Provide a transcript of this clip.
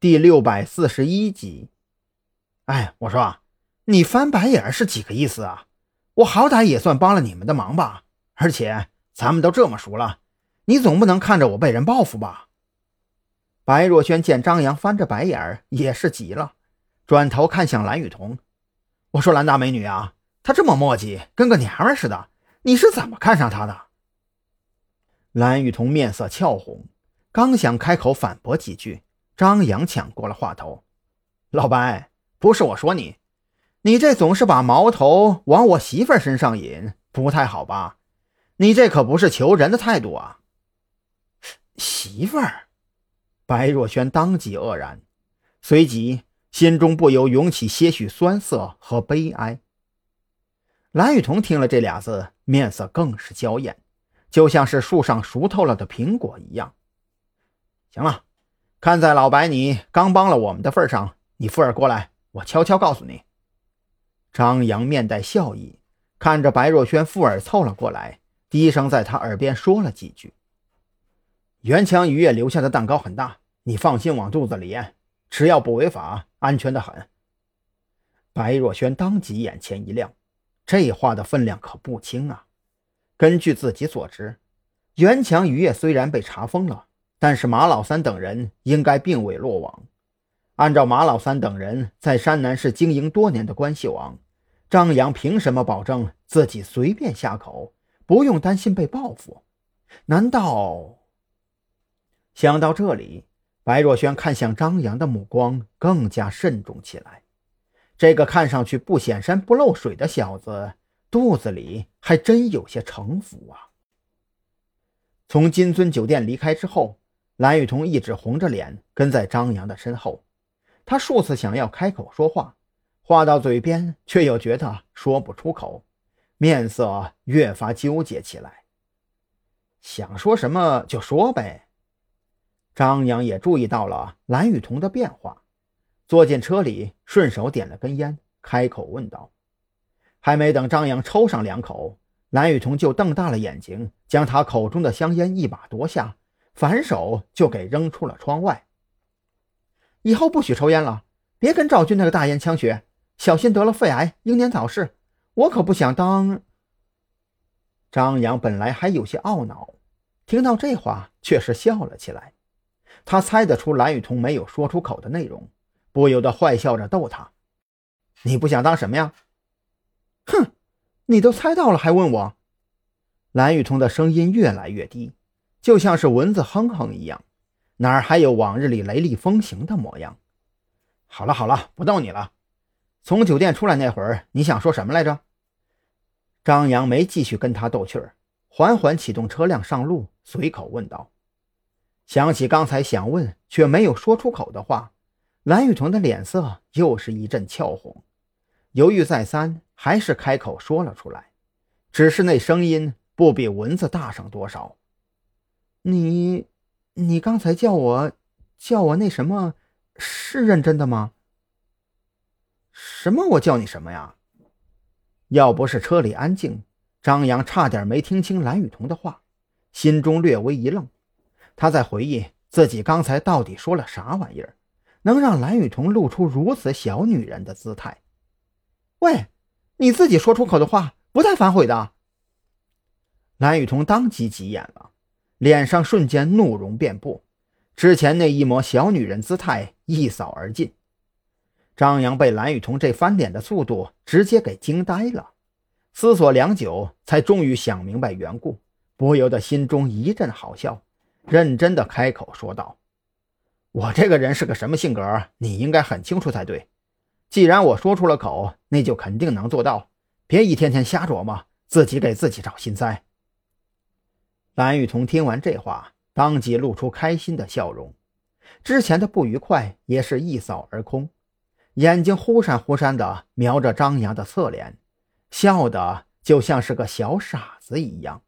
第六百四十一集。哎，我说，你翻白眼是几个意思啊？我好歹也算帮了你们的忙吧，而且咱们都这么熟了，你总不能看着我被人报复吧？白若萱见张扬翻着白眼也是急了，转头看向蓝雨桐，我说：“蓝大美女啊，他这么磨叽，跟个娘们似的，你是怎么看上他的？”蓝雨桐面色俏红，刚想开口反驳几句，张扬抢过了话头：“老白，不是我说你。”你这总是把矛头往我媳妇儿身上引，不太好吧？你这可不是求人的态度啊！媳妇儿，白若萱当即愕然，随即心中不由涌起些许酸涩和悲哀。蓝雨桐听了这俩字，面色更是娇艳，就像是树上熟透了的苹果一样。行了，看在老白你刚帮了我们的份上，你富儿过来，我悄悄告诉你。张扬面带笑意，看着白若萱，附耳凑了过来，低声在他耳边说了几句。袁强于月留下的蛋糕很大，你放心往肚子里咽，只要不违法，安全的很。白若萱当即眼前一亮，这话的分量可不轻啊！根据自己所知，袁强于月虽然被查封了，但是马老三等人应该并未落网。按照马老三等人在山南市经营多年的关系网，张扬凭什么保证自己随便下口，不用担心被报复？难道？想到这里，白若萱看向张扬的目光更加慎重起来。这个看上去不显山不漏水的小子，肚子里还真有些城府啊！从金尊酒店离开之后，蓝雨桐一直红着脸跟在张扬的身后。他数次想要开口说话，话到嘴边却又觉得说不出口，面色越发纠结起来。想说什么就说呗。张扬也注意到了蓝雨桐的变化，坐进车里，顺手点了根烟，开口问道：“还没等张扬抽上两口，蓝雨桐就瞪大了眼睛，将他口中的香烟一把夺下，反手就给扔出了窗外。”以后不许抽烟了，别跟赵军那个大烟枪学，小心得了肺癌，英年早逝。我可不想当。张扬本来还有些懊恼，听到这话却是笑了起来。他猜得出蓝雨桐没有说出口的内容，不由得坏笑着逗他：“你不想当什么呀？”“哼，你都猜到了还问我？”蓝雨桐的声音越来越低，就像是蚊子哼哼一样。哪儿还有往日里雷厉风行的模样？好了好了，不逗你了。从酒店出来那会儿，你想说什么来着？张扬没继续跟他斗气儿，缓缓启动车辆上路，随口问道。想起刚才想问却没有说出口的话，蓝雨桐的脸色又是一阵俏红，犹豫再三，还是开口说了出来，只是那声音不比蚊子大上多少。你。你刚才叫我，叫我那什么，是认真的吗？什么？我叫你什么呀？要不是车里安静，张扬差点没听清蓝雨桐的话，心中略微一愣。他在回忆自己刚才到底说了啥玩意儿，能让蓝雨桐露出如此小女人的姿态？喂，你自己说出口的话不带反悔的。蓝雨桐当即急眼了。脸上瞬间怒容遍布，之前那一抹小女人姿态一扫而尽。张扬被蓝雨桐这翻脸的速度直接给惊呆了，思索良久，才终于想明白缘故，不由得心中一阵好笑，认真的开口说道：“我这个人是个什么性格，你应该很清楚才对。既然我说出了口，那就肯定能做到，别一天天瞎琢磨，自己给自己找心塞。”蓝雨桐听完这话，当即露出开心的笑容，之前的不愉快也是一扫而空，眼睛忽闪忽闪的瞄着张扬的侧脸，笑的就像是个小傻子一样。